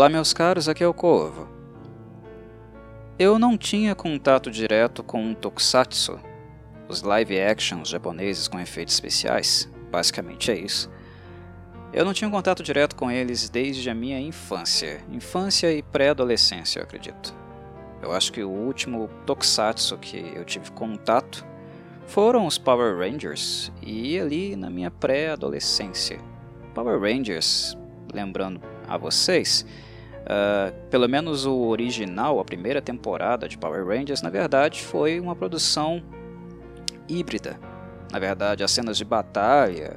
Olá, meus caros, aqui é o Corvo. Eu não tinha contato direto com Tokusatsu, os live actions japoneses com efeitos especiais, basicamente é isso. Eu não tinha contato direto com eles desde a minha infância, infância e pré-adolescência, eu acredito. Eu acho que o último Tokusatsu que eu tive contato foram os Power Rangers, e ali na minha pré-adolescência. Power Rangers, lembrando a vocês, uh, pelo menos o original, a primeira temporada de Power Rangers, na verdade foi uma produção híbrida. Na verdade, as cenas de batalha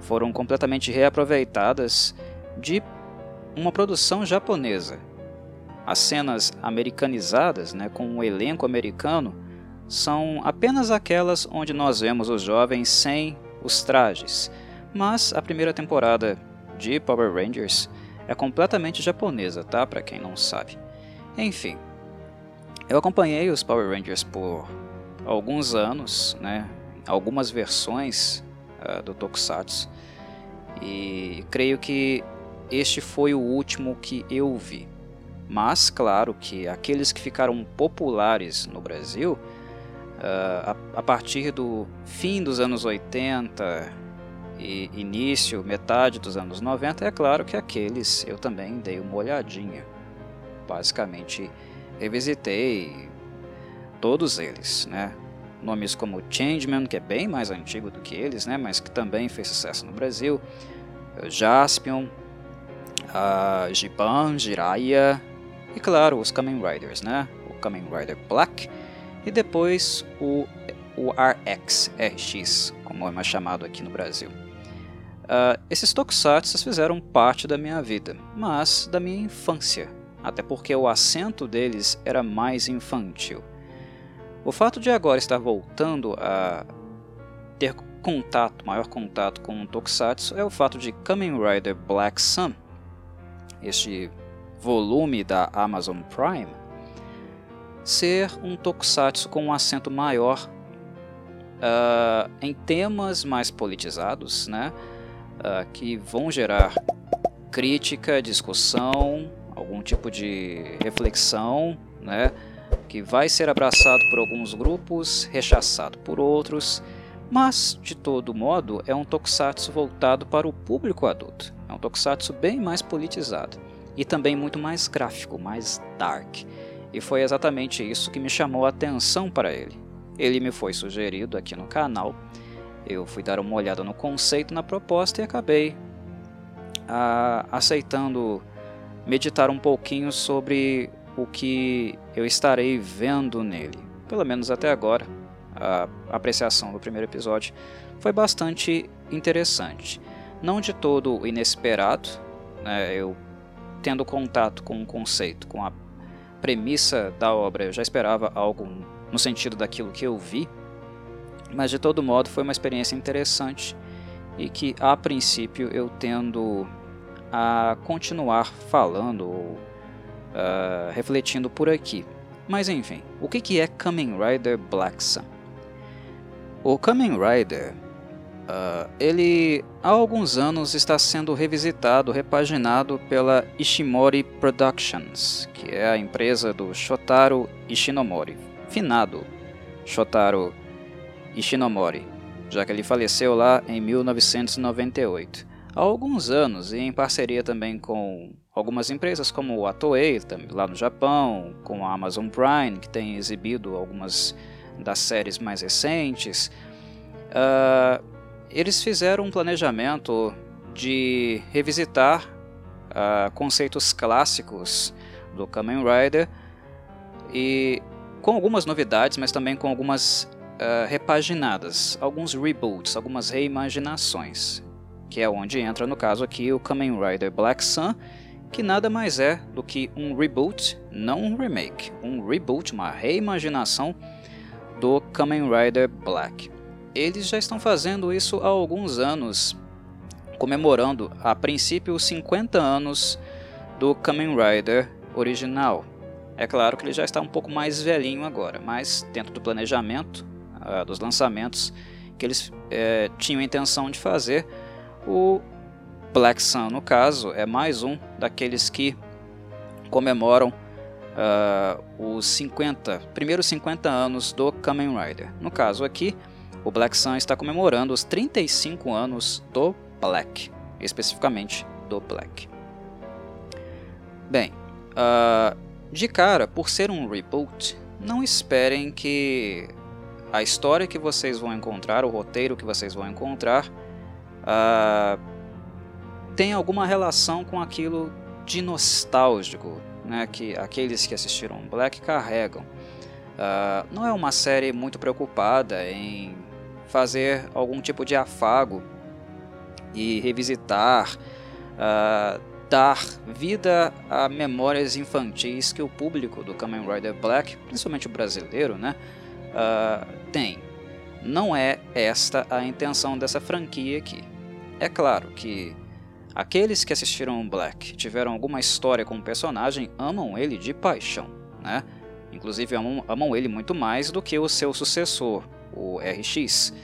foram completamente reaproveitadas de uma produção japonesa. As cenas americanizadas, né, com um elenco americano, são apenas aquelas onde nós vemos os jovens sem os trajes, mas a primeira temporada de Power Rangers é completamente japonesa, tá? Para quem não sabe. Enfim, eu acompanhei os Power Rangers por alguns anos, né? Algumas versões uh, do Tokusatsu e creio que este foi o último que eu vi. Mas claro que aqueles que ficaram populares no Brasil Uh, a, a, partir do fim dos anos 80 e início, metade dos anos 90, é claro que aqueles eu também dei uma olhadinha. Basicamente, revisitei todos eles, né? Nomes como Changeman, que é bem mais antigo do que eles, né? Mas que também fez sucesso no Brasil. Jaspion, uh, Giban, Jiraiya e claro, os Kamen Riders, né? O Kamen Rider Black e depois o, o RX, RX, como é mais chamado aqui no Brasil. Uh, esses tokusatsu fizeram parte da minha vida, mas da minha infância, até porque o acento deles era mais infantil. O fato de agora estar voltando a ter contato, maior contato com o tokusatsu é o fato de Kamen Rider Black Sun, este volume da Amazon Prime, ser um tokusatsu com um acento maior uh, em temas mais politizados, né? Uh, que vão gerar crítica, discussão, algum tipo de reflexão, né? que vai ser abraçado por alguns grupos, rechaçado por outros, mas de todo modo é um tokusatsu voltado para o público adulto. É um tokusatsu bem mais politizado e também muito mais gráfico, mais dark. E foi exatamente isso que me chamou a atenção para ele. Ele me foi sugerido aqui no canal, eu fui dar uma olhada no conceito, na proposta e acabei ah, aceitando meditar um pouquinho sobre o que eu estarei vendo nele. Pelo menos até agora, a apreciação do primeiro episódio foi bastante interessante. Não de todo inesperado, né, eu tendo contato com o conceito, com a premissa da obra eu já esperava algo no sentido daquilo que eu vi, mas de todo modo foi uma experiência interessante e que a princípio eu tendo a continuar falando ou uh, refletindo por aqui. Mas enfim, o que é Kamen Rider Black Sun? O Kamen Rider Uh, ele há alguns anos está sendo revisitado, repaginado pela Ishimori Productions, que é a empresa do Shotaro Ishinomori, finado Shotaro Ishinomori, já que ele faleceu lá em 1998. Há alguns anos, e em parceria também com algumas empresas como a Toei, lá no Japão, com a Amazon Prime, que tem exibido algumas das séries mais recentes, uh, eles fizeram um planejamento de revisitar uh, conceitos clássicos do Kamen Rider e com algumas novidades, mas também com algumas uh, repaginadas, alguns reboots, algumas reimaginações, que é onde entra no caso aqui o Kamen Rider Black Sun, que nada mais é do que um reboot, não um remake, um reboot, uma reimaginação do Kamen Rider Black eles já estão fazendo isso há alguns anos, comemorando a princípio os 50 anos do Kamen Rider original. É claro que ele já está um pouco mais velhinho agora, mas dentro do planejamento uh, dos lançamentos que eles uh, tinham a intenção de fazer, o Black Sun, no caso, é mais um daqueles que comemoram uh, os 50, primeiros 50 anos do Kamen Rider. No caso aqui, o Black Sun está comemorando os 35 anos do Black, especificamente do Black. Bem, uh, de cara, por ser um reboot, não esperem que a história que vocês vão encontrar, o roteiro que vocês vão encontrar, uh, tenha alguma relação com aquilo de nostálgico né, que aqueles que assistiram Black carregam. Uh, não é uma série muito preocupada em fazer algum tipo de afago e revisitar, uh, dar vida a memórias infantis que o público do Kamen Rider Black, principalmente o brasileiro, né, uh, tem. Não é esta a intenção dessa franquia aqui. É claro que Aqueles que assistiram Black tiveram alguma história com o personagem amam ele de paixão, né? Inclusive amam, amam ele muito mais do que o seu sucessor, o RX,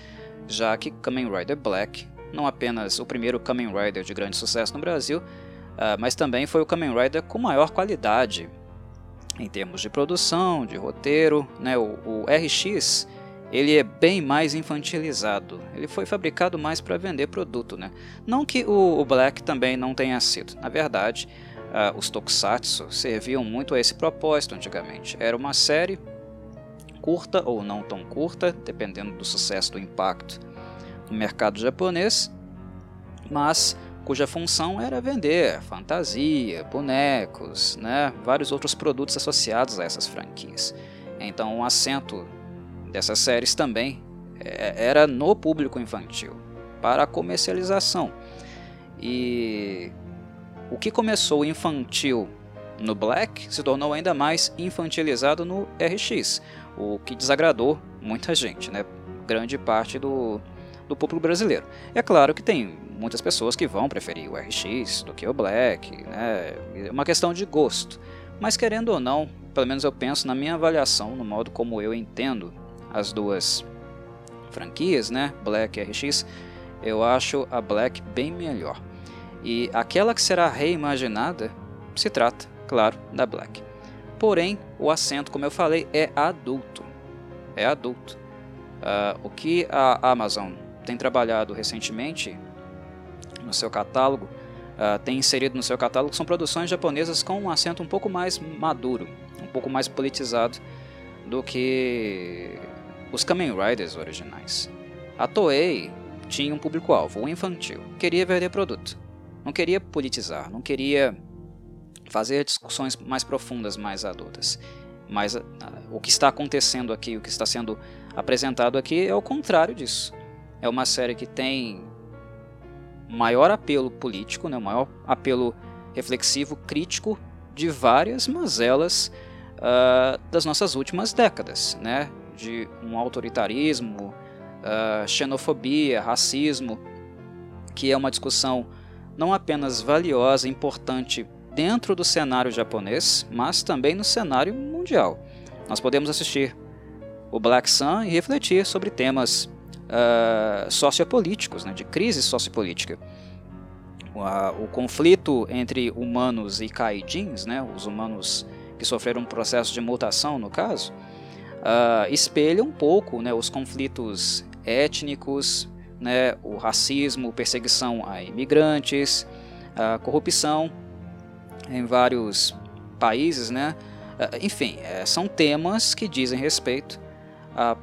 já que Kamen Rider Black, não apenas o primeiro Kamen Rider de grande sucesso no Brasil, uh, mas também foi o Kamen Rider com maior qualidade em termos de produção, de roteiro. Né? O, o RX ele é bem mais infantilizado. Ele foi fabricado mais para vender produto, né? Não que o, o, Black também não tenha sido. Na verdade, uh, os Tokusatsu serviam muito a esse propósito antigamente. Era uma série curta ou não tão curta, dependendo do sucesso do impacto no mercado japonês, mas cuja função era vender fantasia, bonecos, né, vários outros produtos associados a essas franquias. Então, um acento dessas séries também é, era no público infantil, para a comercialização. E o que começou infantil no Black se tornou ainda mais infantilizado no RX, o que desagradou muita gente, né? grande parte do, do público brasileiro. É claro que tem muitas pessoas que vão preferir o RX do que o Black, né? é uma questão de gosto. Mas querendo ou não, pelo menos eu penso na minha avaliação, no modo como eu entendo as duas franquias, né, Black e RX, eu acho a Black bem melhor. E aquela que será reimaginada se trata, claro, da Black. Porém, o acento, como eu falei, é adulto. É adulto. Uh, o que a Amazon tem trabalhado recentemente no seu catálogo, uh, tem inserido no seu catálogo, são produções japonesas com um acento um pouco mais maduro, um pouco mais politizado do que os Kamen Riders originais. A Toei tinha um público-alvo, o infantil, queria vender produto, não queria politizar, não queria fazer discussões mais profundas, mais adultas. Mas uh, o que está acontecendo aqui, o que está sendo apresentado aqui é o contrário disso. É uma série que tem maior apelo político, né, maior apelo reflexivo, crítico de várias mazelas uh, das nossas últimas décadas, né? de um autoritarismo, uh, xenofobia, racismo, que é uma discussão não apenas valiosa, importante dentro do cenário japonês, mas também no cenário mundial. Nós podemos assistir o Black Sun e refletir sobre temas uh, sociopolíticos, né, de crise sociopolítica. O, o, conflito entre humanos e kaijins, né, os humanos que sofreram um processo de mutação, no caso, uh, espelha um pouco né, os conflitos étnicos, né, o racismo, perseguição a imigrantes, a corrupção em vários países, né? Uh, enfim, é, são temas que dizem respeito a,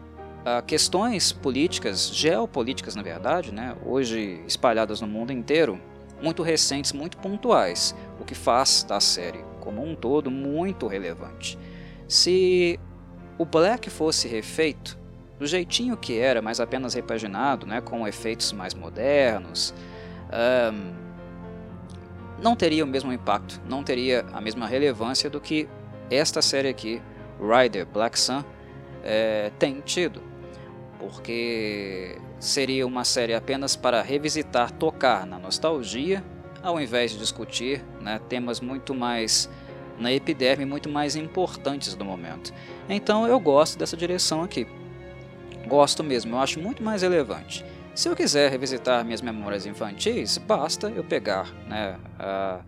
a, questões políticas, geopolíticas na verdade, né? hoje espalhadas no mundo inteiro, muito recentes, muito pontuais, o que faz da série como um todo muito relevante. Se o Black fosse refeito, do jeitinho que era, mas apenas repaginado, né, com efeitos mais modernos, um, não teria o mesmo impacto, não teria a mesma relevância do que esta série aqui, Rider Black Sun, é, tem tido. Porque seria uma série apenas para revisitar, tocar na nostalgia, ao invés de discutir né, temas muito mais na epiderme muito mais importantes do momento. Então eu gosto dessa direção aqui. Gosto mesmo, eu acho muito mais relevante. Se eu quiser revisitar minhas memórias infantis, basta eu pegar né, uh,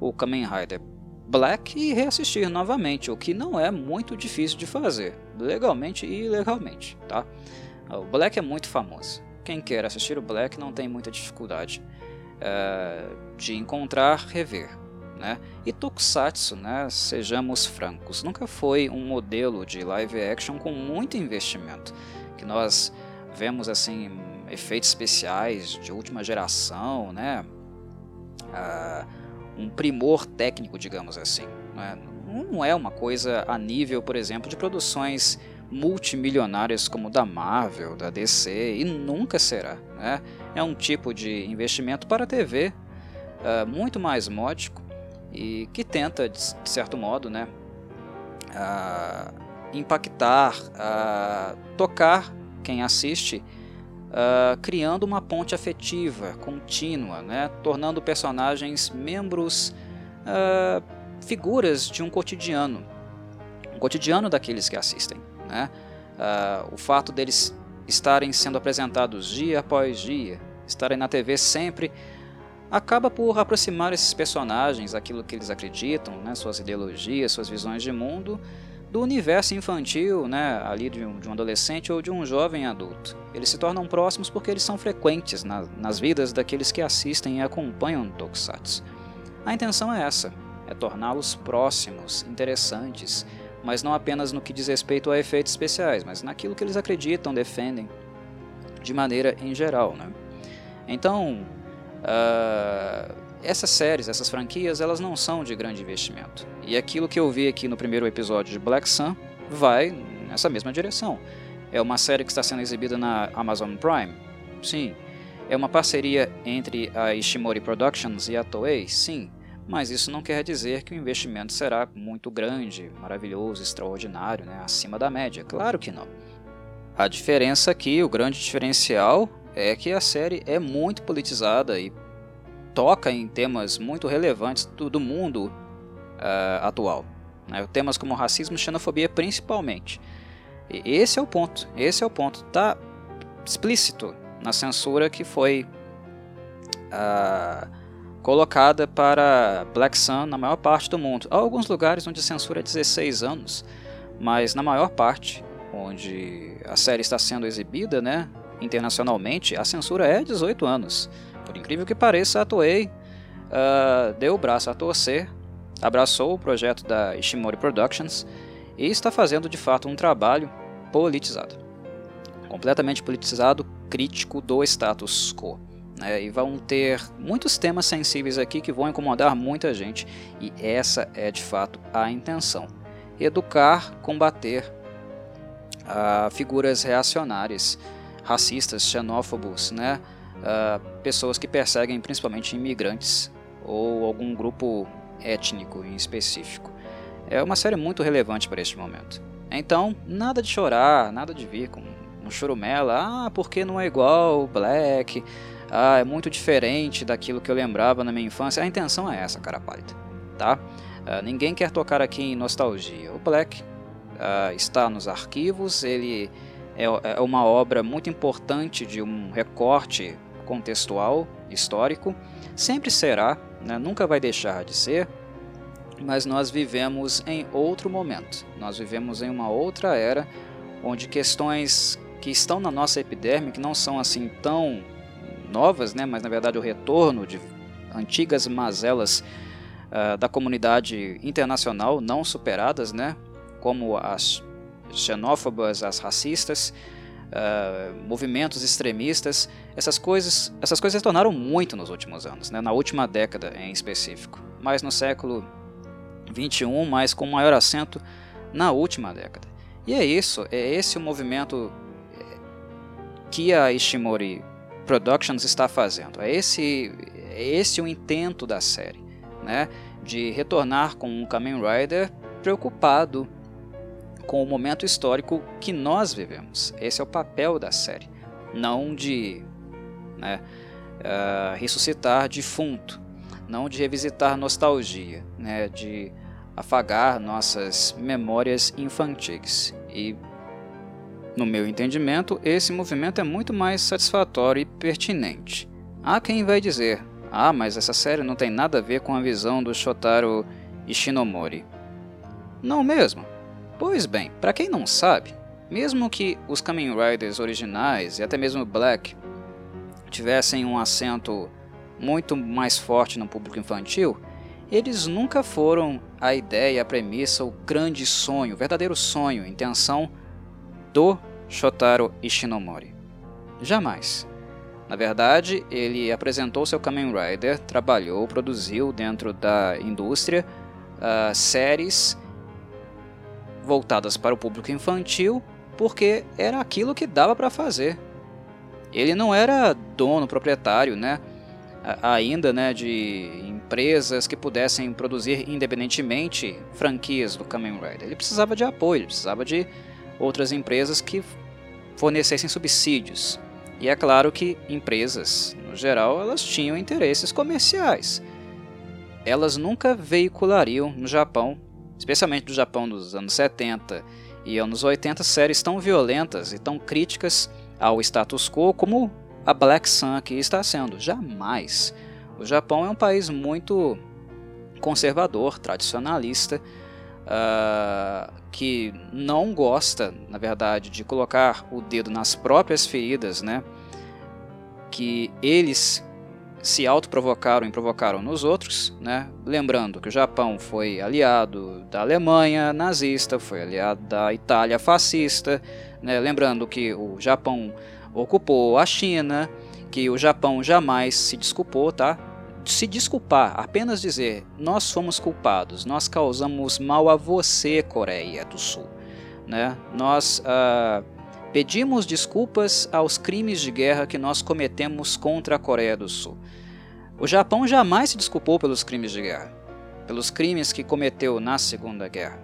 o Kamen Rider Black e reassistir novamente, o que não é muito difícil de fazer, legalmente e ilegalmente. Tá? O Black é muito famoso. Quem quer assistir o Black não tem muita dificuldade uh, de encontrar, rever. Né? E Tokusatsu, né, sejamos francos, nunca foi um modelo de live action com muito investimento, que nós vemos assim efeitos especiais de última geração, né? Uh, um primor técnico, digamos assim. Né? Não é uma coisa a nível, por exemplo, de produções multimilionárias como da Marvel, da DC, e nunca será. Né? É um tipo de investimento para a TV uh, muito mais módico e que tenta, de certo modo, né, uh, impactar, uh, tocar quem assiste, criando uma ponte afetiva contínua, né, tornando personagens membros, figuras de um cotidiano, cotidiano daqueles que assistem. Né? Uh, o fato deles estarem sendo apresentados dia após dia, estarem na TV sempre, acaba por aproximar esses personagens, aquilo que eles acreditam, né, suas ideologias, suas visões de mundo, do universo infantil, né, ali de um, de um, adolescente ou de um jovem adulto. Eles se tornam próximos porque eles são frequentes na, nas vidas daqueles que assistem e acompanham Tokusatsu. A intenção é essa, é torná-los próximos, interessantes, mas não apenas no que diz respeito a efeitos especiais, mas naquilo que eles acreditam, defendem, de maneira em geral. Né? Então, uh, essas séries, essas franquias, elas não são de grande investimento. E aquilo que eu vi aqui no primeiro episódio de Black Sun vai nessa mesma direção. É uma série que está sendo exibida na Amazon Prime? Sim. É uma parceria entre a Ishimori Productions e a Toei? Sim mas isso não quer dizer que o investimento será muito grande, maravilhoso, extraordinário, né? acima da média. Claro que não. A diferença aqui, o grande diferencial, é que a série é muito politizada e toca em temas muito relevantes do, do mundo uh, atual. Né? Temas como racismo e xenofobia principalmente. E esse é o ponto. Esse é o ponto. Está explícito na censura que foi uh, colocada para Black Sun na maior parte do mundo. Há alguns lugares onde a censura é 16 anos, mas na maior parte, onde a série está sendo exibida, né, internacionalmente, a censura é 18 anos. Por incrível que pareça, a Toei uh, deu o braço a torcer, abraçou o projeto da Ishimori Productions e está fazendo de fato um trabalho politizado. Completamente politizado, crítico do status quo. Né? E vão ter muitos temas sensíveis aqui que vão incomodar muita gente, e essa é de fato a intenção: educar, combater uh, figuras reacionárias, racistas, xenófobos, né? Uh, pessoas que perseguem principalmente imigrantes ou algum grupo étnico em específico. É uma série muito relevante para este momento. Então, nada de chorar, nada de vir com um churumela, ah, porque não é igual o Black, ah, é muito diferente daquilo que eu lembrava na minha infância. A intenção é essa, cara pálida, tá? Ah, ninguém quer tocar aqui em nostalgia. O Black ah, está nos arquivos, ele é, é uma obra muito importante de um recorte contextual, histórico, sempre será, né? nunca vai deixar de ser, mas nós vivemos em outro momento, nós vivemos em uma outra era, onde questões que estão na nossa epiderme, que não são assim tão novas, né, mas na verdade o retorno de antigas mazelas uh, da comunidade internacional não superadas, né, como as xenófobas, as racistas, uh, movimentos extremistas, essas coisas, essas coisas se tornaram muito nos últimos anos, né, na última década em específico, mas no século 21, mas com maior acento na última década. E é isso, é esse o movimento que a Ishimori Productions está fazendo. É esse, é esse o intento da série, né? de retornar com um Kamen Rider preocupado com o momento histórico que nós vivemos. Esse é o papel da série, não de né, uh, ressuscitar defunto, não de revisitar nostalgia, né, de afagar nossas memórias infantis. E No meu entendimento, esse movimento é muito mais satisfatório e pertinente. Há quem vai dizer: ah, mas essa série não tem nada a ver com a visão do Shotaro Ishinomori. Não mesmo? Pois bem, para quem não sabe, mesmo que os Kamen Riders originais e até mesmo Black tivessem um acento muito mais forte no público infantil, eles nunca foram a ideia, a premissa, o grande sonho, o verdadeiro sonho, intenção do Shotaro Ishinomori. Jamais. Na verdade, ele apresentou seu Kamen Rider, trabalhou, produziu dentro da indústria uh, séries voltadas para o público infantil, porque era aquilo que dava para fazer. Ele não era dono, proprietário, né? ainda né, de empresas que pudessem produzir independentemente franquias do Kamen Rider. Ele precisava de apoio, precisava de outras empresas que fornecessem subsídios. E é claro que empresas, no geral, elas tinham interesses comerciais. Elas nunca veiculariam no Japão, especialmente no Japão dos anos 70 e anos 80, séries tão violentas e tão críticas ao status quo como a Black Sun aqui está sendo. Jamais. O Japão é um país muito conservador, tradicionalista, uh, que não gosta, na verdade, de colocar o dedo nas próprias feridas, né? Que eles se autoprovocaram e provocaram nos outros, né? Lembrando que o Japão foi aliado da Alemanha nazista, foi aliado da Itália fascista, né? Lembrando que o Japão ocupou a China, que o Japão jamais se desculpou, tá? Se desculpar, apenas dizer nós fomos culpados, nós causamos mal a você, Coreia do Sul, né? Nós uh, pedimos desculpas aos crimes de guerra que nós cometemos contra a Coreia do Sul. O Japão jamais se desculpou pelos crimes de guerra, pelos crimes que cometeu na Segunda Guerra,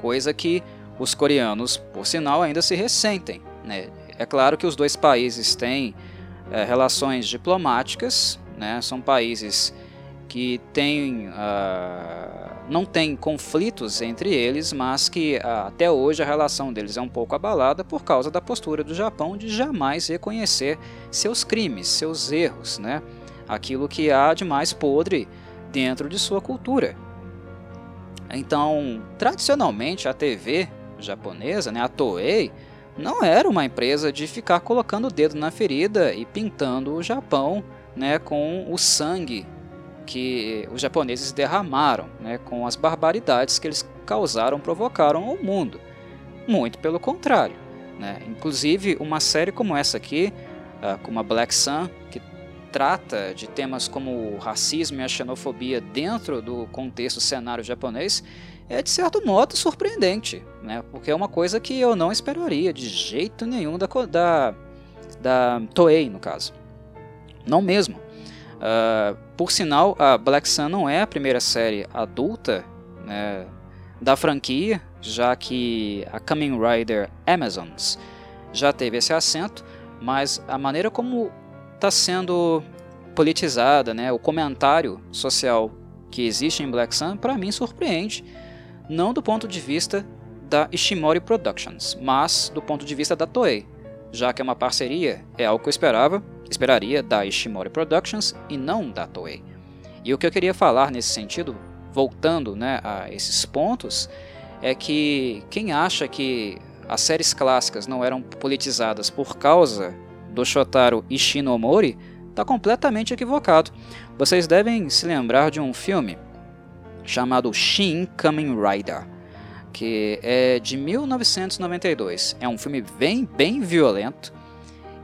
coisa que os coreanos, por sinal, ainda se ressentem, né? É claro que os dois países têm é, relações diplomáticas, né? são países que têm, uh, não têm conflitos entre eles, mas que uh, até hoje a relação deles é um pouco abalada por causa da postura do Japão de jamais reconhecer seus crimes, seus erros, né? aquilo que há de mais podre dentro de sua cultura. Então, tradicionalmente, a TV japonesa, né, a Toei, não era uma empresa de ficar colocando o dedo na ferida e pintando o Japão né, com o sangue que os japoneses derramaram, né, com as barbaridades que eles causaram, provocaram ao mundo. Muito pelo contrário. Né? Inclusive, uma série como essa aqui, uh, como a Black Sun, que trata de temas como o racismo e a xenofobia dentro do contexto cenário japonês, é de certo modo surpreendente, né? porque é uma coisa que eu não esperaria de jeito nenhum da, da, da Toei, no caso. Não mesmo. Uh, por sinal, a Black Sun não é a primeira série adulta né, da franquia, já que a Kamen Rider Amazons já teve esse assento, mas a maneira como está sendo politizada, né, o comentário social que existe em Black Sun, para mim surpreende não do ponto de vista da Ishimori Productions, mas do ponto de vista da Toei, já que é uma parceria, é algo que eu esperava, esperaria da Ishimori Productions e não da Toei. E o que eu queria falar nesse sentido, voltando né, a esses pontos, é que quem acha que as séries clássicas não eram politizadas por causa do Shotaro Ishinomori está completamente equivocado. Vocês devem se lembrar de um filme chamado Shin Kamen Rider, que é de 1992. É um filme bem, bem violento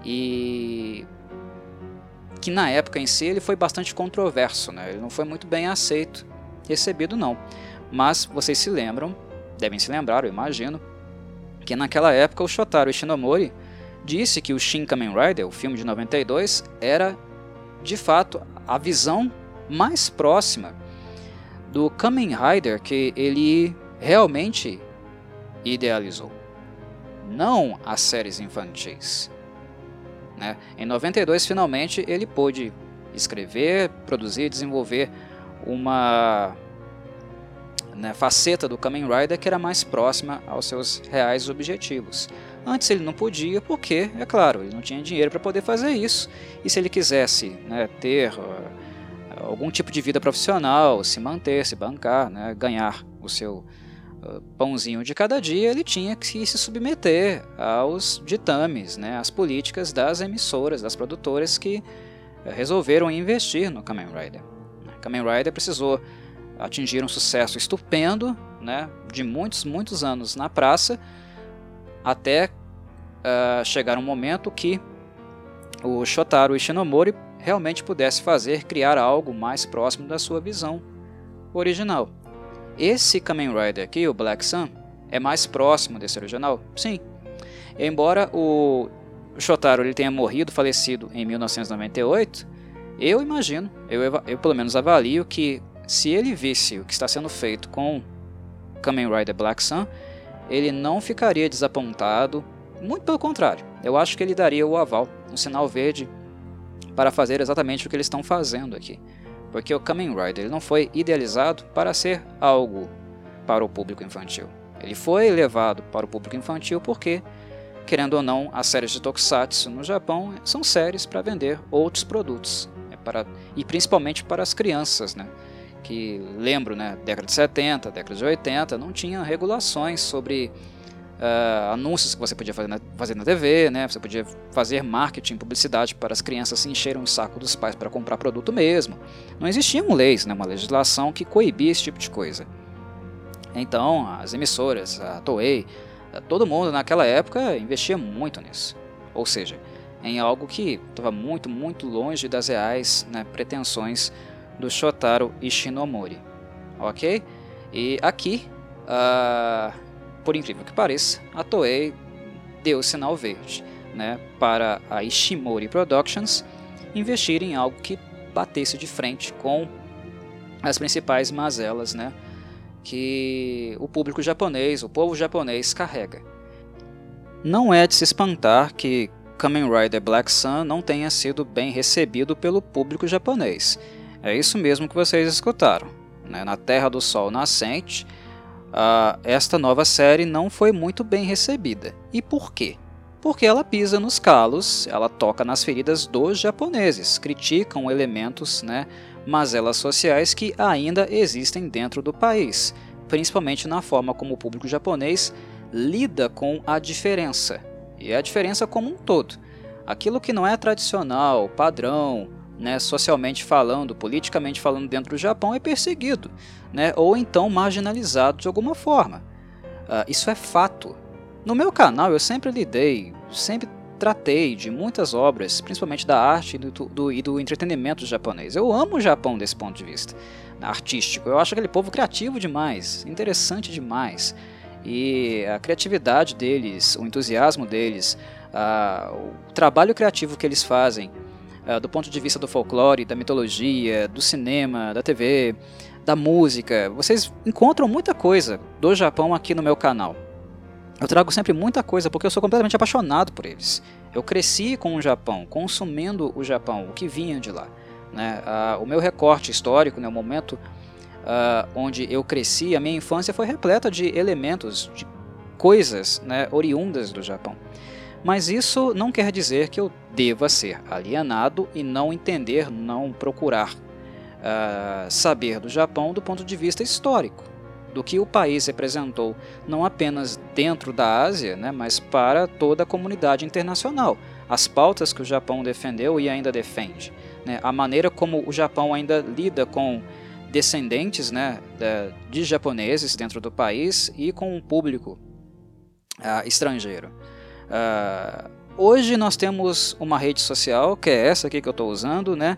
e que na época em si ele foi bastante controverso, né? ele não foi muito bem aceito, recebido não. Mas vocês se lembram, devem se lembrar, eu imagino, que naquela época o Shotaro Ishinomori disse que o Shin Kamen Rider, o filme de 92, era de fato a visão mais próxima do Kamen Rider que ele realmente idealizou, não as séries infantis. Né? Em 92, finalmente, ele pôde escrever, produzir, desenvolver uma né, faceta do Kamen Rider que era mais próxima aos seus reais objetivos. Antes ele não podia, porque, é claro, ele não tinha dinheiro para poder fazer isso. E se ele quisesse né, ter uh, algum tipo de vida profissional, se manter, se bancar, né, ganhar o seu pãozinho de cada dia, ele tinha que se submeter aos ditames, né, às políticas das emissoras, das produtoras que uh, resolveram investir no Kamen Rider. Kamen Rider precisou atingir um sucesso estupendo, né, de muitos, muitos anos na praça, até uh, chegar um momento que o Shotaro Ishinomori realmente pudesse fazer criar algo mais próximo da sua visão original. Esse Kamen Rider aqui, o Black Sun, é mais próximo desse original? Sim. Embora o Shotaro ele tenha morrido, falecido em 1998, eu imagino, eu, eu pelo menos avalio que se ele visse o que está sendo feito com Kamen Rider Black Sun, ele não ficaria desapontado, muito pelo contrário, eu acho que ele daria o aval, um sinal verde, para fazer exatamente o que eles estão fazendo aqui. Porque o Kamen Rider ele não foi idealizado para ser algo para o público infantil. Ele foi levado para o público infantil porque, querendo ou não, as séries de Tokusatsu no Japão são séries para vender outros produtos. É para, e principalmente para as crianças, né? que lembro, né, década de 70, década de 80, não tinha regulações sobre uh, anúncios que você podia fazer na, fazer na TV, né, você podia fazer marketing, publicidade para as crianças se encherem o saco dos pais para comprar produto mesmo. Não existiam leis, né, uma legislação que coibia esse tipo de coisa. Então, as emissoras, a Toei, todo mundo naquela época investia muito nisso. Ou seja, em algo que estava muito, muito longe das reais né, pretensões do Shotaro Ishinomori. Ok? E aqui, uh, por incrível que pareça, a Toei deu sinal verde né, para a Ishimori Productions investir em algo que batesse de frente com as principais mazelas né, que o público japonês, o povo japonês carrega. Não é de se espantar que Kamen Rider Black Sun não tenha sido bem recebido pelo público japonês. É isso mesmo que vocês escutaram. Né? Na Terra do Sol Nascente, uh, esta nova série não foi muito bem recebida. E por quê? Porque ela pisa nos calos, ela toca nas feridas dos japoneses, criticam elementos, né, mazelas sociais que ainda existem dentro do país, principalmente na forma como o público japonês lida com a diferença, e a diferença como um todo. Aquilo que não é tradicional, padrão, né, socialmente falando, politicamente falando dentro do Japão é perseguido, né, ou então marginalizado de alguma forma. Uh, isso é fato. No meu canal eu sempre lidei, sempre tratei de muitas obras, principalmente da arte e do, do, e do entretenimento japonês. Eu amo o Japão desse ponto de vista artístico. Eu acho aquele povo criativo demais, interessante demais. E a criatividade deles, o entusiasmo deles, uh, o trabalho criativo que eles fazem do ponto de vista do folclore, da mitologia, do cinema, da TV, da música. Vocês encontram muita coisa do Japão aqui no meu canal. Eu trago sempre muita coisa porque eu sou completamente apaixonado por eles. Eu cresci com o Japão, consumindo o Japão, o que vinha de lá. Né? Uh, o meu recorte histórico, né, o momento uh, onde eu cresci, a minha infância foi repleta de elementos, de coisas né, oriundas do Japão. Mas isso não quer dizer que eu deva ser alienado e não entender, não procurar uh, saber do Japão do ponto de vista histórico, do que o país representou, não apenas dentro da Ásia, né, mas para toda a comunidade internacional. As pautas que o Japão defendeu e ainda defende, né, a maneira como o Japão ainda lida com descendentes né, de japoneses dentro do país e com o público uh, estrangeiro. Uh, hoje nós temos uma rede social, que é essa aqui que eu estou usando, né,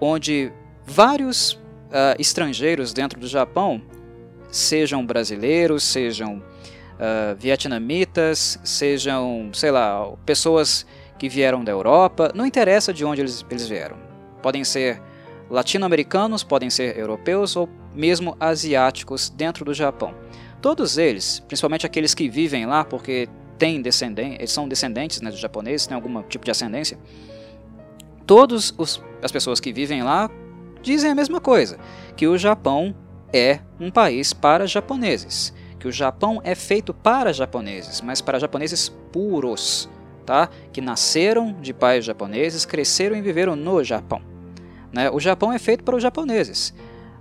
onde vários uh, estrangeiros dentro do Japão, sejam brasileiros, sejam uh, vietnamitas, sejam, sei lá, pessoas que vieram da Europa, não interessa de onde eles, eles vieram. Podem ser latino-americanos, podem ser europeus ou mesmo asiáticos dentro do Japão. Todos eles, principalmente aqueles que vivem lá porque têm descendentes, eles são descendentes né, dos japoneses, têm algum tipo de ascendência, todas as pessoas que vivem lá dizem a mesma coisa, que o Japão é um país para japoneses, que o Japão é feito para japoneses, mas para japoneses puros, tá? que nasceram de pais japoneses, cresceram e viveram no Japão. Né? O Japão é feito para os japoneses.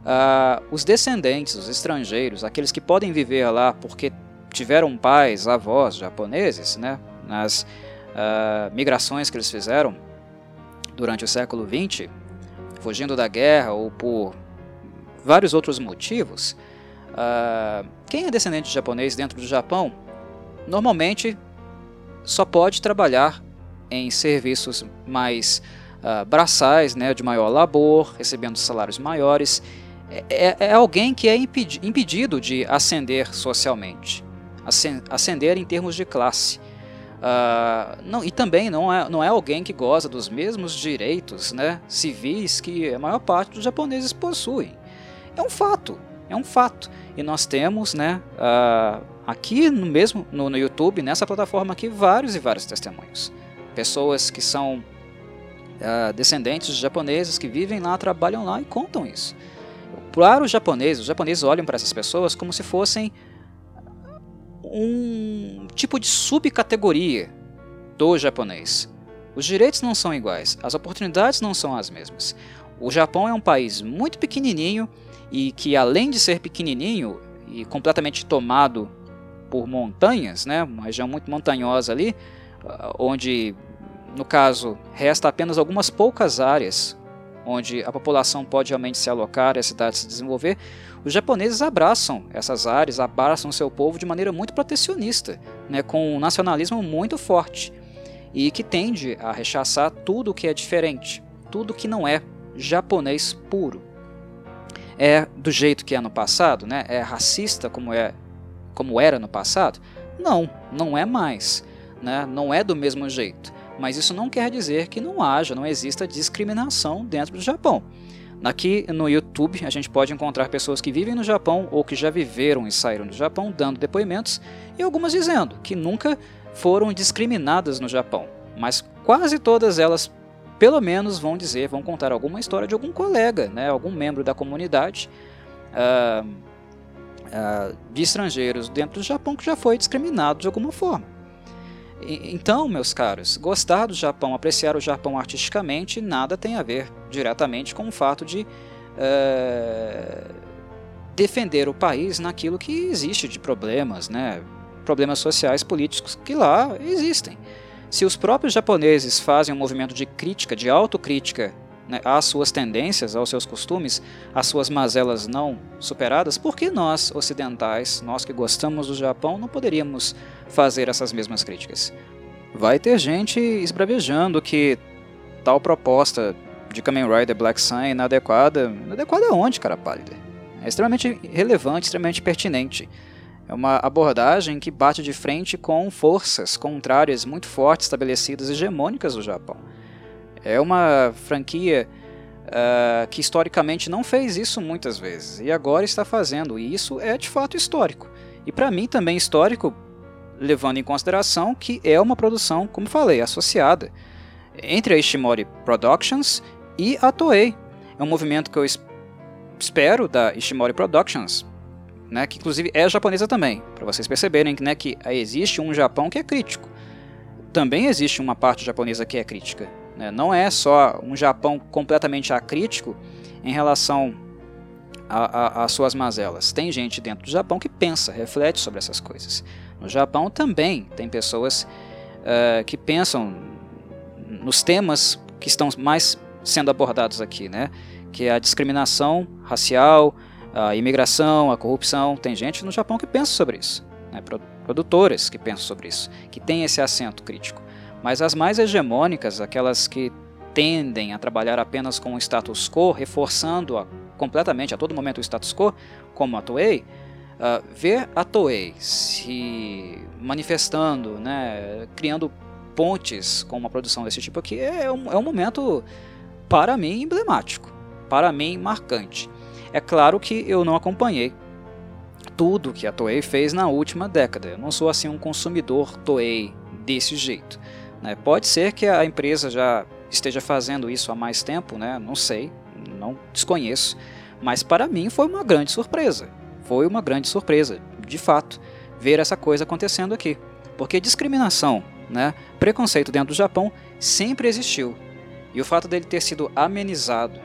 Uh, os descendentes, os estrangeiros, aqueles que podem viver lá porque tiveram pais, avós japoneses, né? nas uh, migrações que eles fizeram durante o século XX, fugindo da guerra ou por vários outros motivos, uh, quem é descendente de japonês dentro do Japão normalmente só pode trabalhar em serviços mais uh, braçais, né, de maior labor, recebendo salários maiores. É, é, é alguém que é impedi impedido de ascender socialmente, ascender em termos de classe. Uh, não, e também não é, não é alguém que goza dos mesmos direitos né, civis que a maior parte dos japoneses possuem. É um fato, é um fato. E nós temos né, uh, aqui no mesmo no, no, YouTube, nessa plataforma aqui, vários e vários testemunhos. Pessoas que são uh, descendentes de japoneses que vivem lá, trabalham lá e contam isso. Para os japoneses, os japoneses olham para essas pessoas como se fossem um tipo de subcategoria do japonês. Os direitos não são iguais, as oportunidades não são as mesmas. O Japão é um país muito pequenininho e que, além de ser pequenininho e completamente tomado por montanhas, né, uma região muito montanhosa ali, ah, onde, no caso, resta apenas algumas poucas áreas onde a população pode realmente se alocar e a cidade se desenvolver, os japoneses abraçam essas áreas, abraçam seu povo de maneira muito protecionista, né, com um nacionalismo muito forte e que tende a rechaçar tudo que é diferente, tudo que não é japonês puro. É do jeito que é no passado, né? É racista como é como era no passado? Não, não é mais, né? Não é do mesmo jeito. Mas isso não quer dizer que não haja, não exista discriminação dentro do Japão. Aqui no YouTube a gente pode encontrar pessoas que vivem no Japão ou que já viveram e saíram do Japão dando depoimentos e algumas dizendo que nunca foram discriminadas no Japão, mas quase todas elas pelo menos vão dizer, vão contar alguma história de algum colega, né, algum membro da comunidade uh, uh, de estrangeiros dentro do Japão que já foi discriminado de alguma forma. Então, meus caros, gostar do Japão, apreciar o Japão artisticamente, nada tem a ver diretamente com o fato de uh, defender o país naquilo que existe de problemas, né? problemas sociais, políticos que lá existem. Se os próprios japoneses fazem um movimento de crítica, de autocrítica né, às suas tendências, aos seus costumes, às suas mazelas não superadas, por que nós, ocidentais, nós que gostamos do Japão, não poderíamos fazer essas mesmas críticas? Vai ter gente esbravejando que tal proposta de Kamen Rider Black Sun é inadequada. Inadequada onde, cara pálida? É extremamente relevante, extremamente pertinente. É uma abordagem que bate de frente com forças contrárias muito fortes estabelecidas hegemônicas do Japão. É uma franquia uh, que historicamente não fez isso muitas vezes e agora está fazendo, e isso é de fato histórico. E para mim também histórico, levando em consideração que é uma produção, como falei, associada entre a Ishimori Productions e a Toei. É um movimento que eu espero da Ishimori Productions, né, que inclusive é japonesa também, para vocês perceberem né, que existe um Japão que é crítico. Também existe uma parte japonesa que é crítica. Né? Não é só um Japão completamente acrítico em relação às suas mazelas. Tem gente dentro do Japão que pensa, reflete sobre essas coisas. No Japão também tem pessoas uh, que pensam nos temas que estão mais sendo abordados aqui, né? que é a discriminação racial, a imigração, a corrupção. Tem gente no Japão que pensa sobre isso, né? produtoras que pensam sobre isso, que tem esse acento crítico. Mas as mais hegemônicas, aquelas que tendem a trabalhar apenas com o status quo, reforçando a, completamente a todo momento o status quo, como a Toei, uh, ver a Toei se manifestando, né, criando pontes com uma produção desse tipo aqui é um, é um momento, para mim, emblemático, para mim, marcante. É claro que eu não acompanhei tudo que a Toei fez na última década. Eu não sou assim um consumidor Toei desse jeito. Né? Pode ser que a empresa já esteja fazendo isso há mais tempo, né? não sei, não desconheço, mas para mim foi uma grande surpresa. Foi uma grande surpresa de fato, ver essa coisa acontecendo aqui. Porque discriminação, né, preconceito dentro do Japão sempre existiu. E o fato dele ter sido amenizado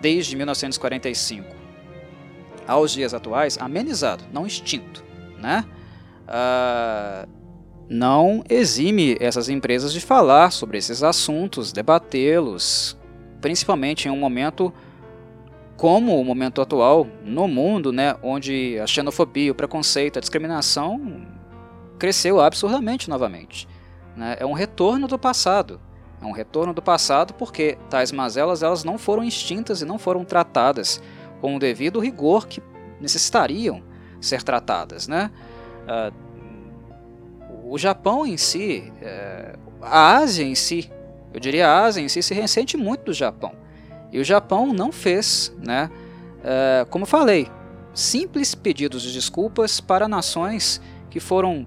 desde 1945 aos dias atuais, amenizado, não extinto, né? Uh, não exime essas empresas de falar sobre esses assuntos, debatê-los, principalmente em um momento como o momento atual no mundo, né, onde a xenofobia, o preconceito, a discriminação cresceu absurdamente novamente. Né? É um retorno do passado. É um retorno do passado porque tais mazelas elas não foram extintas e não foram tratadas com o devido rigor que necessitariam ser tratadas. Né? Uh, o Japão em si, é, a Ásia em si, eu diria a Ásia em si se ressente muito do Japão. E o Japão não fez, né, é, como falei, simples pedidos de desculpas para nações que foram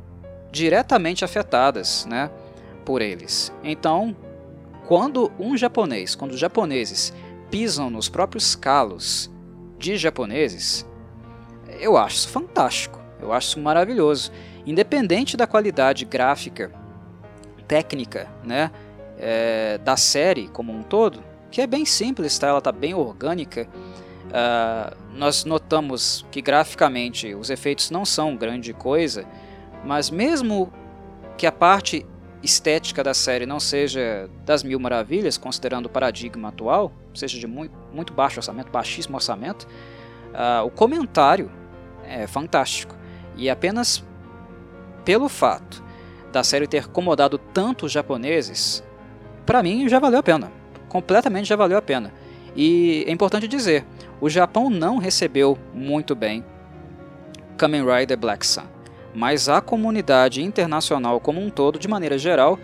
diretamente afetadas né, por eles. Então, quando um japonês, quando os japoneses pisam nos próprios calos de japoneses, eu acho isso fantástico, eu acho isso maravilhoso independente da qualidade gráfica, técnica, né, é, da série como um todo, que é bem simples, tá? ela está bem orgânica. Uh, nós notamos que graficamente os efeitos não são grande coisa, mas mesmo que a parte estética da série não seja das mil maravilhas, considerando o paradigma atual, seja de muito, muito baixo orçamento, baixíssimo orçamento, uh, o comentário é fantástico. E apenas pelo fato da série ter incomodado tanto os japoneses, para mim já valeu a pena. Completamente já valeu a pena. E é importante dizer, o Japão não recebeu muito bem Kamen Rider Black Sun, mas a comunidade internacional como um todo, de maneira geral,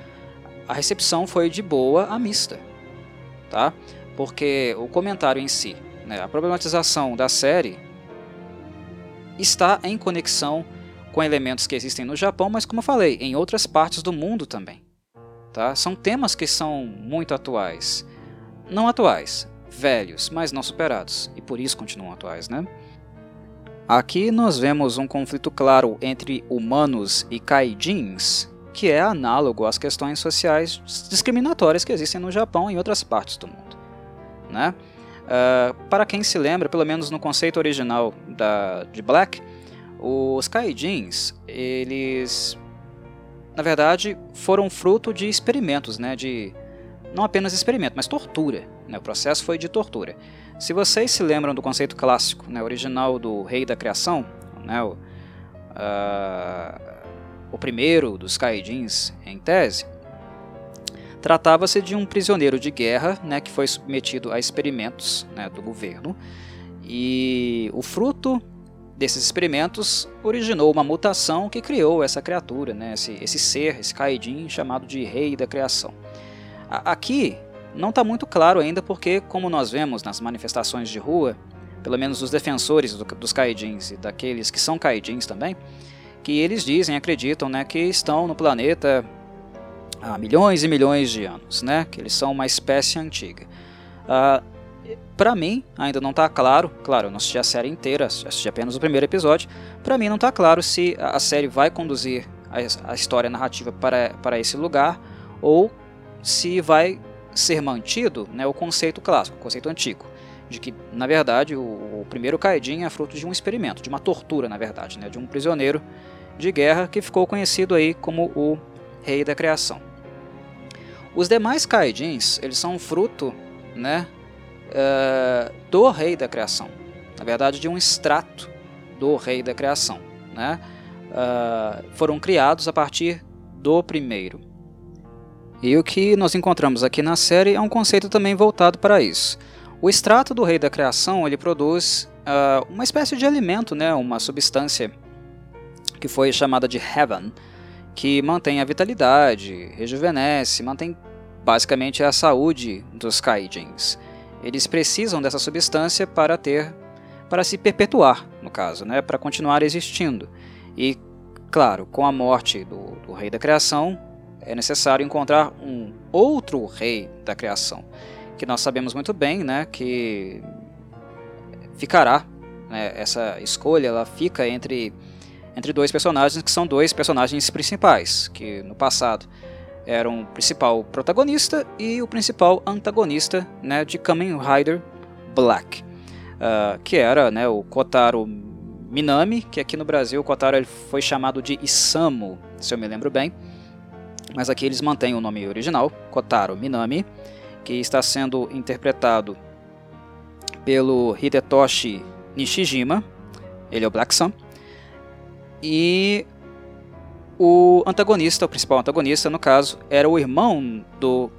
a recepção foi de boa a mista, tá? Porque o comentário em si, né, a problematização da série está em conexão com elementos que existem no Japão, mas como eu falei, em outras partes do mundo também. Tá? São temas que são muito atuais. Não atuais, velhos, mas não superados, e por isso continuam atuais, né? Aqui nós vemos um conflito claro entre humanos e kaijins, que é análogo às questões sociais discriminatórias que existem no Japão e em outras partes do mundo. Né? Uh, para quem se lembra, pelo menos no conceito original da, de Black, os Kaijins, eles na verdade foram fruto de experimentos, né, de não apenas experimento, mas tortura. Né, o processo foi de tortura. Se vocês se lembram do conceito clássico, né, original do Rei da Criação, né, o, uh, o primeiro dos Kaijins em tese, tratava-se de um prisioneiro de guerra né, que foi submetido a experimentos né, do governo. E o fruto desses experimentos originou uma mutação que criou essa criatura, né, esse, esse ser, esse Kaidin chamado de Rei da Criação. A, aqui não está muito claro ainda porque, como nós vemos nas manifestações de rua, pelo menos os defensores do, dos Kaidins e daqueles que são Kaidins também, que eles dizem, acreditam, né, que estão no planeta há milhões e milhões de anos, né, que eles são uma espécie antiga. Uh, para mim, ainda não está claro, claro, eu não assisti a série inteira, assisti apenas o primeiro episódio, para mim não está claro se a série vai conduzir a, a história narrativa para, para esse lugar ou se vai ser mantido né, o conceito clássico, o conceito antigo, de que, na verdade, o, o primeiro Kaidin é fruto de um experimento, de uma tortura, na verdade, né, de um prisioneiro de guerra que ficou conhecido aí como o Rei da Criação. Os demais Kaidins, eles são fruto né, do rei da criação. Na verdade, de um extrato do rei da criação. Né? Uh, foram criados a partir do primeiro. E o que nós encontramos aqui na série é um conceito também voltado para isso. O extrato do rei da criação ele produz uh, uma espécie de alimento, né? uma substância que foi chamada de Heaven, que mantém a vitalidade, rejuvenesce, mantém basicamente a saúde dos Kaijins eles precisam dessa substância para ter para se perpetuar, no caso, né, para continuar existindo. E, claro, com a morte do, do rei da criação, é necessário encontrar um outro rei da criação, que nós sabemos muito bem, né, que ficará né, essa escolha, ela fica entre entre dois personagens que são dois personagens principais, que no passado eram o principal protagonista e o principal antagonista né, de Kamen Rider Black, uh, que era né, o Kotaro Minami, que aqui no Brasil o Kotaro ele foi chamado de Isamu, se eu me lembro bem, mas aqui eles mantêm o nome original, Kotaro Minami, que está sendo interpretado pelo Hidetoshi Nishijima, ele é o Black Sun, e o antagonista, o principal antagonista, no caso, era o irmão do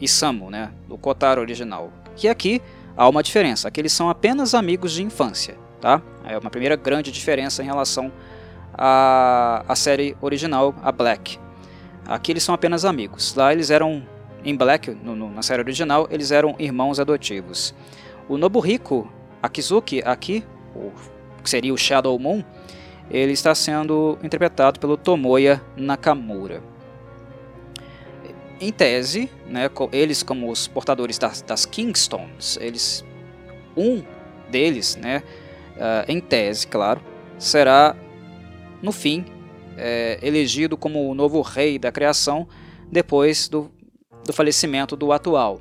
Isamu, né, do Kotaro original. Que aqui há uma diferença, aqui eles são apenas amigos de infância, tá? É uma primeira grande diferença em relação à, à série original, a Black. Aqui eles são apenas amigos. Lá eles eram, em Black, no, no, na série original, eles eram irmãos adotivos. O Nobuhiko Akizuki, aqui, o, que seria o Shadow Moon, ele está sendo interpretado pelo Tomoya Nakamura. Em tese, né, eles como os portadores das, das Kingstones, eles, um deles, né, uh, em tese, claro, será no fim é, elegido como o novo rei da criação depois do, do falecimento do atual.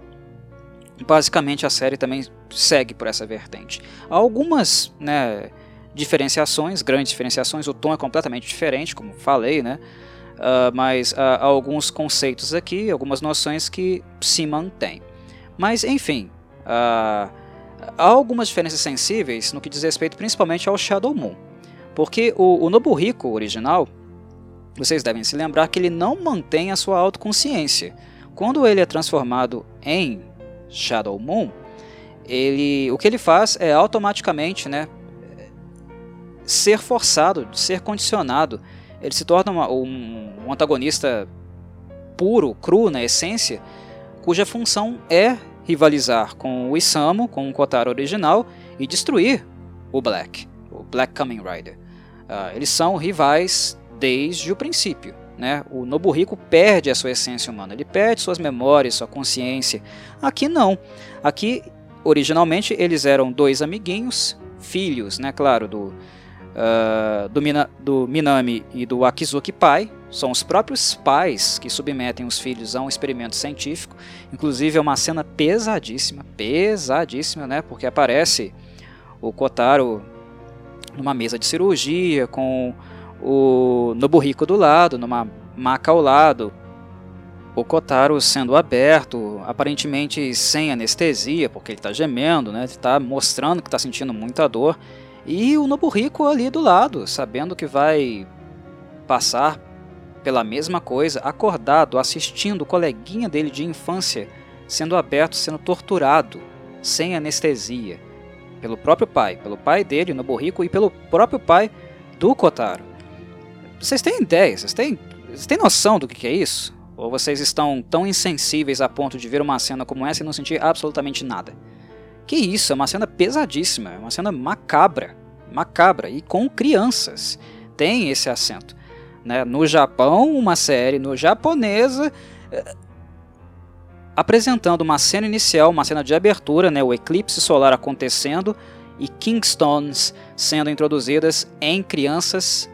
Basicamente a série também segue por essa vertente. Há algumas né, diferenciações, grandes diferenciações, o tom é completamente diferente, como falei, né? Uh, mas uh, há alguns conceitos aqui, algumas noções que se mantêm. Mas, enfim, uh, há algumas diferenças sensíveis no que diz respeito principalmente ao Shadow Moon. Porque o, o Nobuhiko original, vocês devem se lembrar que ele não mantém a sua autoconsciência. Quando ele é transformado em Shadow Moon, ele, o que ele faz é automaticamente né, ser forçado, ser condicionado. Ele se torna uma, um, um antagonista puro, cru na essência, cuja função é rivalizar com o Isamu, com o Kotaro original, e destruir o Black, o Black Kamen Rider. Uh, eles são rivais desde o princípio. Né? O Nobuhiko perde a sua essência humana, ele perde suas memórias, sua consciência. Aqui não. Aqui, originalmente, eles eram dois amiguinhos, filhos, né? claro, do, uh, do, Mina, do Minami e do Akizuki pai. São os próprios pais que submetem os filhos a um experimento científico. Inclusive é uma cena pesadíssima, pesadíssima, né? Porque aparece o Kotaro numa mesa de cirurgia com o Nobuhiko do lado, numa maca ao lado. O Kotaro sendo aberto, aparentemente sem anestesia, porque ele está gemendo, né? está mostrando que está sentindo muita dor. E o Nobuhiko ali do lado, sabendo que vai passar pela mesma coisa, acordado, assistindo o coleguinha dele de infância sendo aberto, sendo torturado, sem anestesia, pelo próprio pai, pelo pai dele, Nobuhiko, e pelo próprio pai do Kotaro. Vocês têm ideia? Vocês têm, vocês têm noção do que é isso? Ou vocês estão tão insensíveis a ponto de ver uma cena como essa e não sentir absolutamente nada? Que isso, é uma cena pesadíssima, é uma cena macabra, macabra e com crianças. Tem esse acento. Né? No Japão, uma série no japonesa eh, apresentando uma cena inicial, uma cena de abertura, né? o eclipse solar acontecendo e Kingstones sendo introduzidas em crianças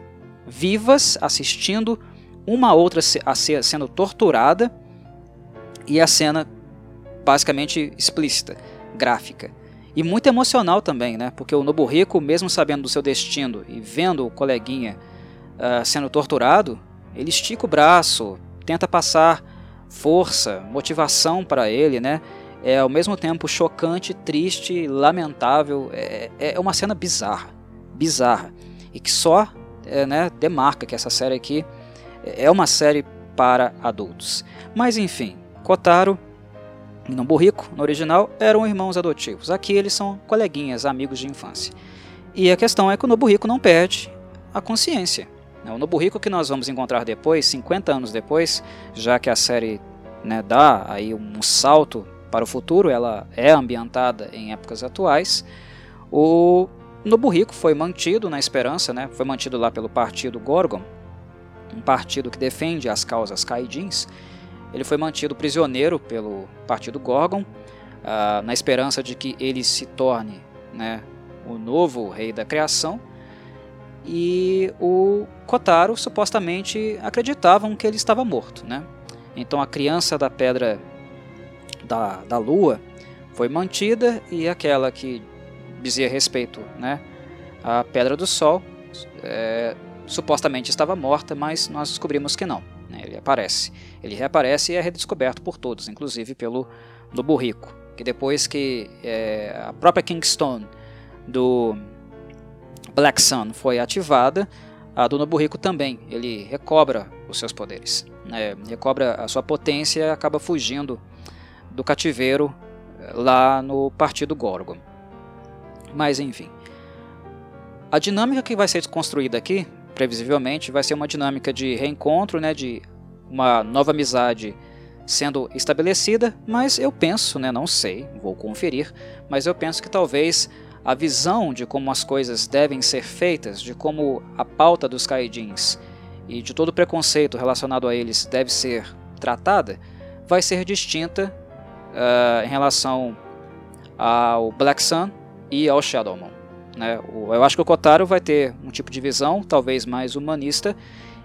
vivas assistindo uma outra a ser sendo torturada e a cena basicamente explícita, gráfica. E muito emocional também, né? Porque o Nobuhiko, mesmo sabendo do seu destino e vendo o coleguinha uh, sendo torturado, ele estica o braço, tenta passar força, motivação para ele, né? É ao mesmo tempo chocante, triste, lamentável. É, é uma cena bizarra, bizarra. E que só é, né, demarca que essa série aqui é uma série para adultos. Mas enfim, Kotaro e Nobuhiko, no original, eram irmãos adotivos. Aqui eles são coleguinhas, amigos de infância. E a questão é que o Nobuhiko não perde a consciência. Né? O Nobuhiko que nós vamos encontrar depois, 50 anos depois, já que a série né, dá aí um salto para o futuro, ela é ambientada em épocas atuais, o Nobuhiko foi mantido na esperança, né, foi mantido lá pelo partido Gorgon, um partido que defende as causas Kaidins, ele foi mantido prisioneiro pelo Partido Gorgon, uh, na esperança de que ele se torne né, o novo rei da criação. e o Kotaro supostamente acreditavam que ele estava morto. Né? Então a criança da pedra da, da lua foi mantida e aquela que dizia respeito né, à pedra do sol é, supostamente estava morta, mas nós descobrimos que não. Né? Ele aparece. Ele reaparece e é redescoberto por todos, inclusive pelo Lobo Rico, que depois que é, a própria Kingstone do Black Sun foi ativada, a do Nobu Rico também, ele recobra os seus poderes, né? recobra a sua potência e acaba fugindo do cativeiro eh, lá no Partido Gorgon. Mas enfim, a dinâmica que vai ser construída aqui, previsivelmente, vai ser uma dinâmica de reencontro, né, de uma nova amizade sendo estabelecida, mas eu penso, né, não sei, vou conferir, mas eu penso que talvez a visão de como as coisas devem ser feitas, de como a pauta dos Kaidins e de todo o preconceito relacionado a eles deve ser tratada, vai ser distinta uh, em relação ao Black Sun e ao Shadow Moon. Né? Eu acho que o Kotaro vai ter um tipo de visão, talvez mais humanista,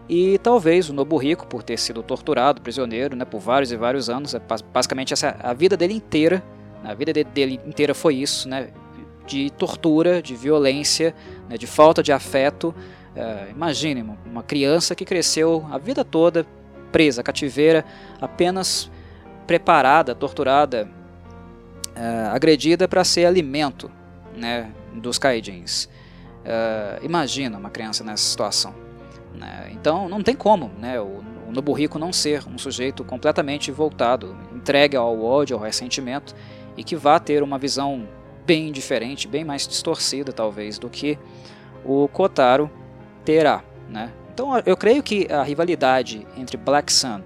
e talvez o Nobuhiko, por ter sido torturado, prisioneiro, né, por vários e vários anos, é basicamente essa, a vida dele inteira, a vida dele inteira foi isso, né, de tortura, de violência, né, de falta de afeto. É, imagine uma criança que cresceu a vida toda presa, cativeira, apenas preparada, torturada, é, agredida para ser alimento né, dos kaijins. Imagina uma criança nessa situação. Né? Então não tem como né, o, o Nobuhiko não ser um sujeito completamente voltado, entregue ao ódio, ao ressentimento e que vá ter uma visão bem diferente, bem mais distorcida talvez do que o Kotaro terá. Né? Então eu creio que a rivalidade entre Black Sun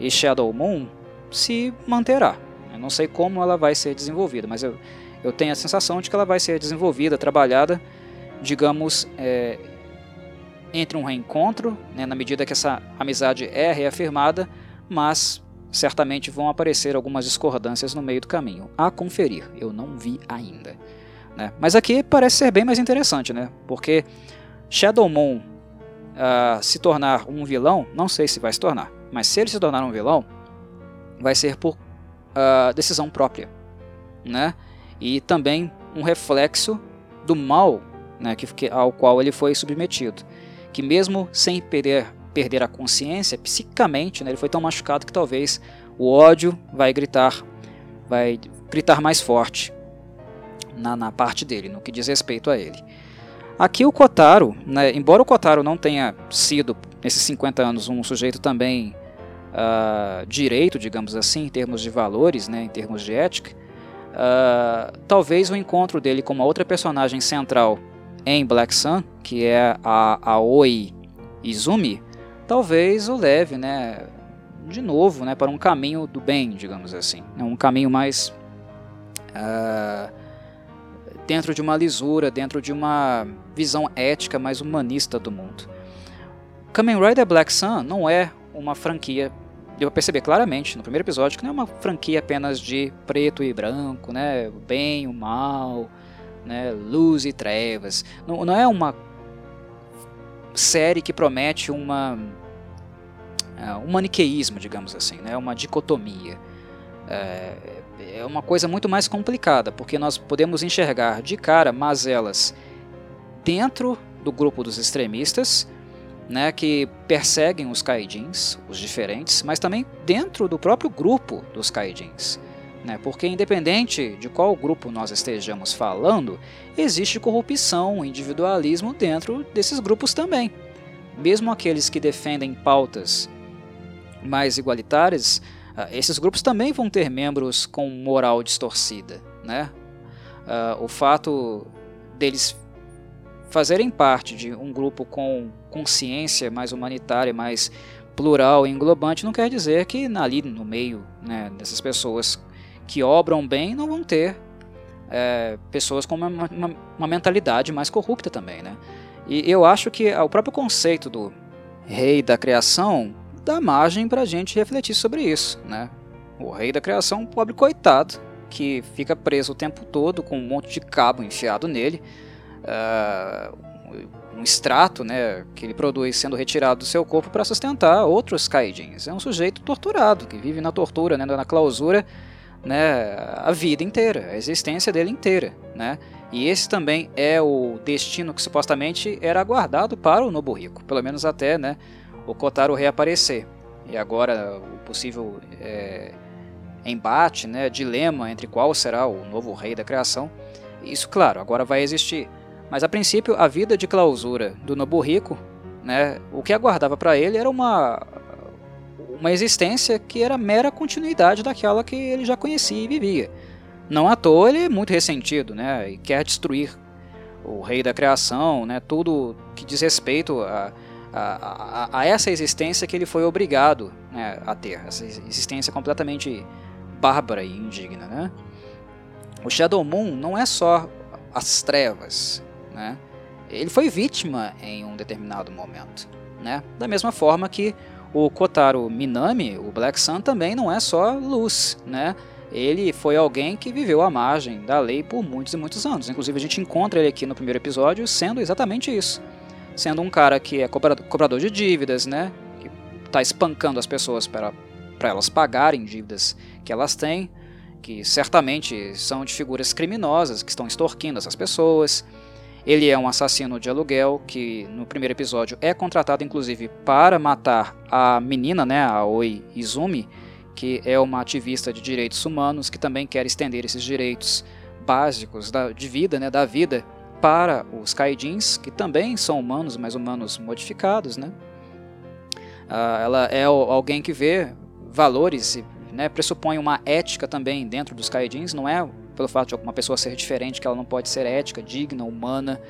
e Shadow Moon se manterá. Eu não sei como ela vai ser desenvolvida, mas eu, eu tenho a sensação de que ela vai ser desenvolvida, trabalhada, digamos, é, entre um reencontro, né, na medida que essa amizade é reafirmada, mas certamente vão aparecer algumas discordâncias no meio do caminho. A conferir, eu não vi ainda. Né? Mas aqui parece ser bem mais interessante, né? porque Shadow Moon uh, se tornar um vilão, não sei se vai se tornar, mas se ele se tornar um vilão, vai ser por uh, decisão própria. Né? E também um reflexo do mal né, que, ao qual ele foi submetido que mesmo sem perder, perder a consciência, psicicamente, né, ele foi tão machucado que talvez o ódio vai gritar, vai gritar mais forte na, na parte dele, no que diz respeito a ele. Aqui o Kotaro, né, embora o Kotaro não tenha sido, nesses 50 anos, um sujeito também uh, direito, digamos assim, em termos de valores, né, em termos de ética, uh, talvez o encontro dele com uma outra personagem central em Black Sun, que é a Aoi Izumi, talvez o leve, né, de novo, né, para um caminho do bem, digamos assim, né, um caminho mais uh, dentro de uma lisura, dentro de uma visão ética mais humanista do mundo. Kamen Rider Black Sun não é uma franquia deu pra perceber claramente no primeiro episódio que não é uma franquia apenas de preto e branco, né? O bem, o mal, né? luz e trevas. Não, não é uma série que promete uma uh, um maniqueísmo, digamos assim, né? uma dicotomia. É, é uma coisa muito mais complicada, porque nós podemos enxergar de cara mazelas dentro do grupo dos extremistas, né, que perseguem os kaidins, os diferentes, mas também dentro do próprio grupo dos kaidins né? porque independente de qual grupo nós estejamos falando, existe corrupção, individualismo dentro desses grupos também. Mesmo aqueles que defendem pautas mais igualitárias, ah, esses grupos também vão ter membros com moral distorcida. Né? Uh, o fato deles fazerem parte de um grupo com consciência mais humanitária, mais plural e englobante, não quer dizer que ali no meio né, dessas pessoas que obram bem não vão ter é, pessoas com uma, uma, uma, mentalidade mais corrupta também, né? E eu acho que o próprio conceito do rei da criação dá margem para a gente refletir sobre isso, né? O rei da criação, um pobre coitado, que fica preso o tempo todo com um monte de cabo enfiado nele, uh, um extrato né, que ele produz sendo retirado do seu corpo para sustentar outros Kaijins. É um sujeito torturado, que vive na tortura, né, na clausura, né, a vida inteira, a existência dele inteira. Né? E esse também é o destino que supostamente era aguardado para o Nobuhiko, pelo menos até né, o Kotaro reaparecer. E agora o possível é, embate, né, dilema entre qual será o novo rei da criação. Isso, claro, agora vai existir. Mas a princípio, a vida de clausura do Nobuhiko, né, o que aguardava para ele era uma, uma existência que era mera continuidade daquela que ele já conhecia e vivia. Não à toa ele é muito ressentido né, e quer destruir o rei da criação, né, tudo que diz respeito a, a, a, a essa existência que ele foi obrigado né, a ter, essa existência completamente bárbara e indigna. Né? O Shadow Moon não é só as trevas, né? Ele foi vítima em um determinado momento, né? Da mesma forma que o Kotaro Minami, o Black Sun, também não é só luz, né? Ele foi alguém que viveu à margem da lei por muitos e muitos anos. Inclusive a gente encontra ele aqui no primeiro episódio sendo exatamente isso, sendo um cara que é cobrador de dívidas, né? Que está espancando as pessoas para para elas pagarem dívidas que elas têm, que certamente são de figuras criminosas que estão extorquindo essas pessoas. Ele é um assassino de aluguel que no primeiro episódio é contratado inclusive para matar a menina, né, a Oi Izumi, que é uma ativista de direitos humanos que também quer estender esses direitos básicos da, de vida, né, da vida para os kaidins, que também são humanos, mas humanos modificados, né? Ah, ela é alguém que vê valores, né, pressupõe uma ética também dentro dos kaidins, não é pelo fato de alguma pessoa ser diferente, que ela não pode ser ética, digna, humana,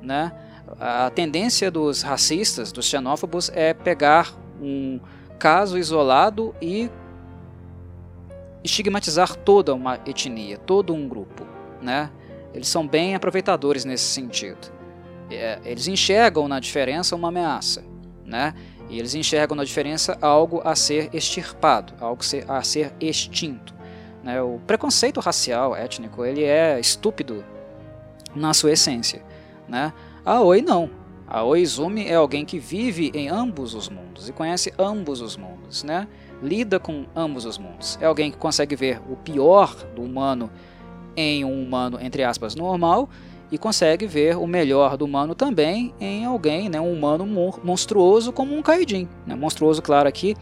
né? A tendência dos racistas, dos xenófobos, é pegar um caso isolado e estigmatizar toda uma etnia, todo um grupo, né? Eles são bem aproveitadores nesse sentido. É, eles enxergam na diferença uma ameaça, né? E eles enxergam na diferença algo a ser extirpado, algo a ser extinto. Né? O preconceito racial, étnico, ele é estúpido na sua essência. Né? A Oi não. A Oizumi é alguém que vive em ambos os mundos e conhece ambos os mundos, né? lida com ambos os mundos. É alguém que consegue ver o pior do humano em um humano, entre aspas, normal e consegue ver o melhor do humano também em alguém, né, um humano monstruoso como um Kaidin. Né, monstruoso, claro, aqui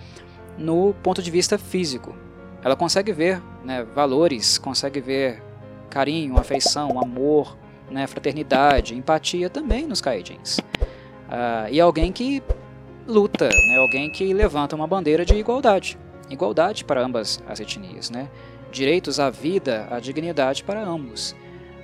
no ponto de vista físico. Ela consegue ver né, valores, consegue ver carinho, afeição, amor, né, fraternidade, empatia também nos Kaijins. Uh, e alguém que luta, né, alguém que levanta uma bandeira de igualdade. Igualdade para ambas as etnias. Né? Direitos à vida, à dignidade para ambos.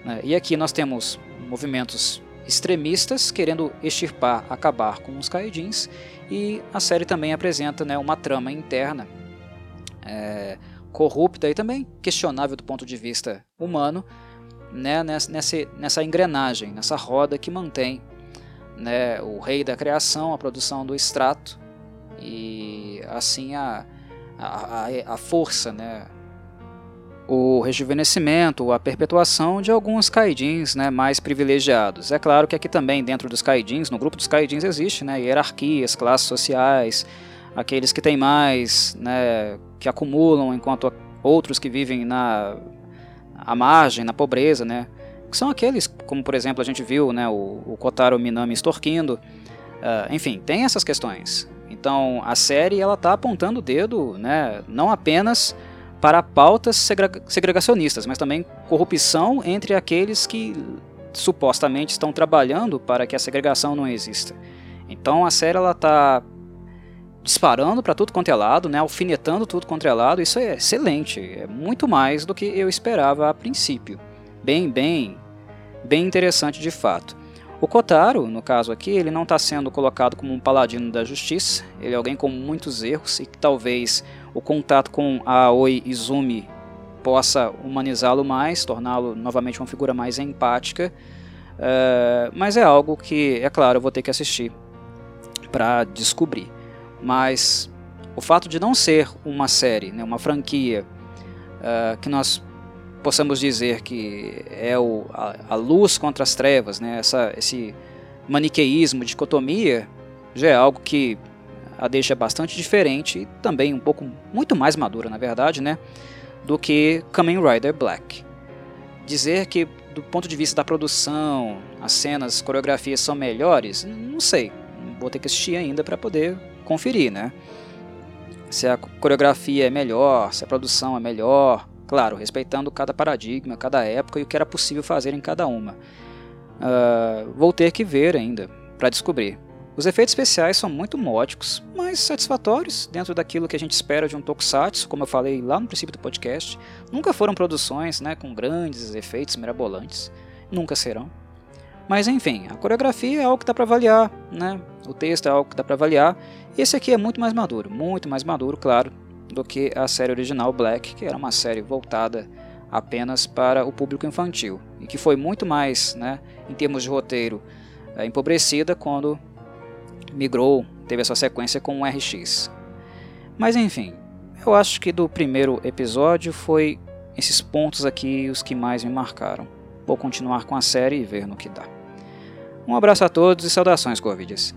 Né? E aqui nós temos movimentos extremistas querendo extirpar, acabar com os Kaijins. E a série também apresenta né, uma trama interna é, corrupta e também questionável do ponto de vista humano, né, nessa, nessa engrenagem, nessa roda que mantém né, o rei da criação, a produção do extrato e assim a, a, a força, né, o rejuvenescimento, a perpetuação de alguns kaidins né, mais privilegiados. É claro que aqui também, dentro dos kaidins, no grupo dos kaidins existe né, hierarquias, classes sociais, aqueles que têm mais, né, que acumulam, enquanto outros que vivem na à margem, na pobreza, né, que são aqueles, como por exemplo a gente viu, né, o, o Kotaro Minami extorquindo, uh, enfim, tem essas questões. Então a série ela está apontando o dedo, né, não apenas para pautas segregacionistas, mas também corrupção entre aqueles que supostamente estão trabalhando para que a segregação não exista. Então a série ela está disparando para tudo quanto é lado, né, alfinetando tudo quanto é lado, isso é excelente, é muito mais do que eu esperava a princípio. Bem, bem, bem interessante de fato. O Kotaro, no caso aqui, ele não está sendo colocado como um paladino da justiça, ele é alguém com muitos erros e que talvez o contato com a Aoi Izumi possa humanizá-lo mais, torná-lo novamente uma figura mais empática, uh, mas é algo que, é claro, eu vou ter que assistir para descobrir mas o fato de não ser uma série, né, uma franquia uh, que nós possamos dizer que é o, a, a, luz contra as trevas, né, essa, esse, maniqueísmo, dicotomia, já é algo que a deixa bastante diferente e também um pouco muito mais madura, na verdade, né, do que Kamen Rider Black. Dizer que do ponto de vista da produção, as cenas, as coreografias são melhores, não sei. Vou ter que assistir ainda para poder conferir, né? Se a coreografia é melhor, se a produção é melhor, claro, respeitando cada paradigma, cada época e o que era possível fazer em cada uma. Uh, vou ter que ver ainda para descobrir. Os efeitos especiais são muito módicos, mas satisfatórios dentro daquilo que a gente espera de um tokusatsu, como eu falei lá no princípio do podcast. Nunca foram produções né, com grandes efeitos mirabolantes, nunca serão. Mas enfim, a coreografia é algo que dá para avaliar, né? O texto é algo que dá para avaliar. Esse aqui é muito mais maduro, muito mais maduro, claro, do que a série original Black, que era uma série voltada apenas para o público infantil e que foi muito mais, né, em termos de roteiro, é, empobrecida quando migrou, teve a sua sequência com o RX. Mas enfim, eu acho que do primeiro episódio foi esses pontos aqui os que mais me marcaram. Vou continuar com a série e ver no que dá. Um abraço a todos e saudações, Corvides.